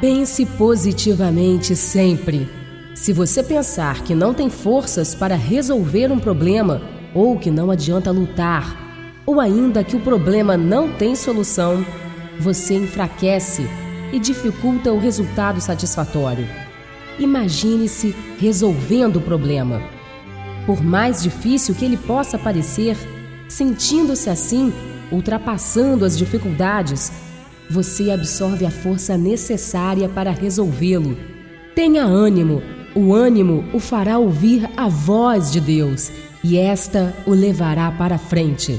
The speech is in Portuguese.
Pense positivamente sempre. Se você pensar que não tem forças para resolver um problema, ou que não adianta lutar, ou ainda que o problema não tem solução, você enfraquece e dificulta o resultado satisfatório. Imagine-se resolvendo o problema. Por mais difícil que ele possa parecer, sentindo-se assim, ultrapassando as dificuldades, você absorve a força necessária para resolvê-lo. Tenha ânimo, o ânimo o fará ouvir a voz de Deus e esta o levará para frente.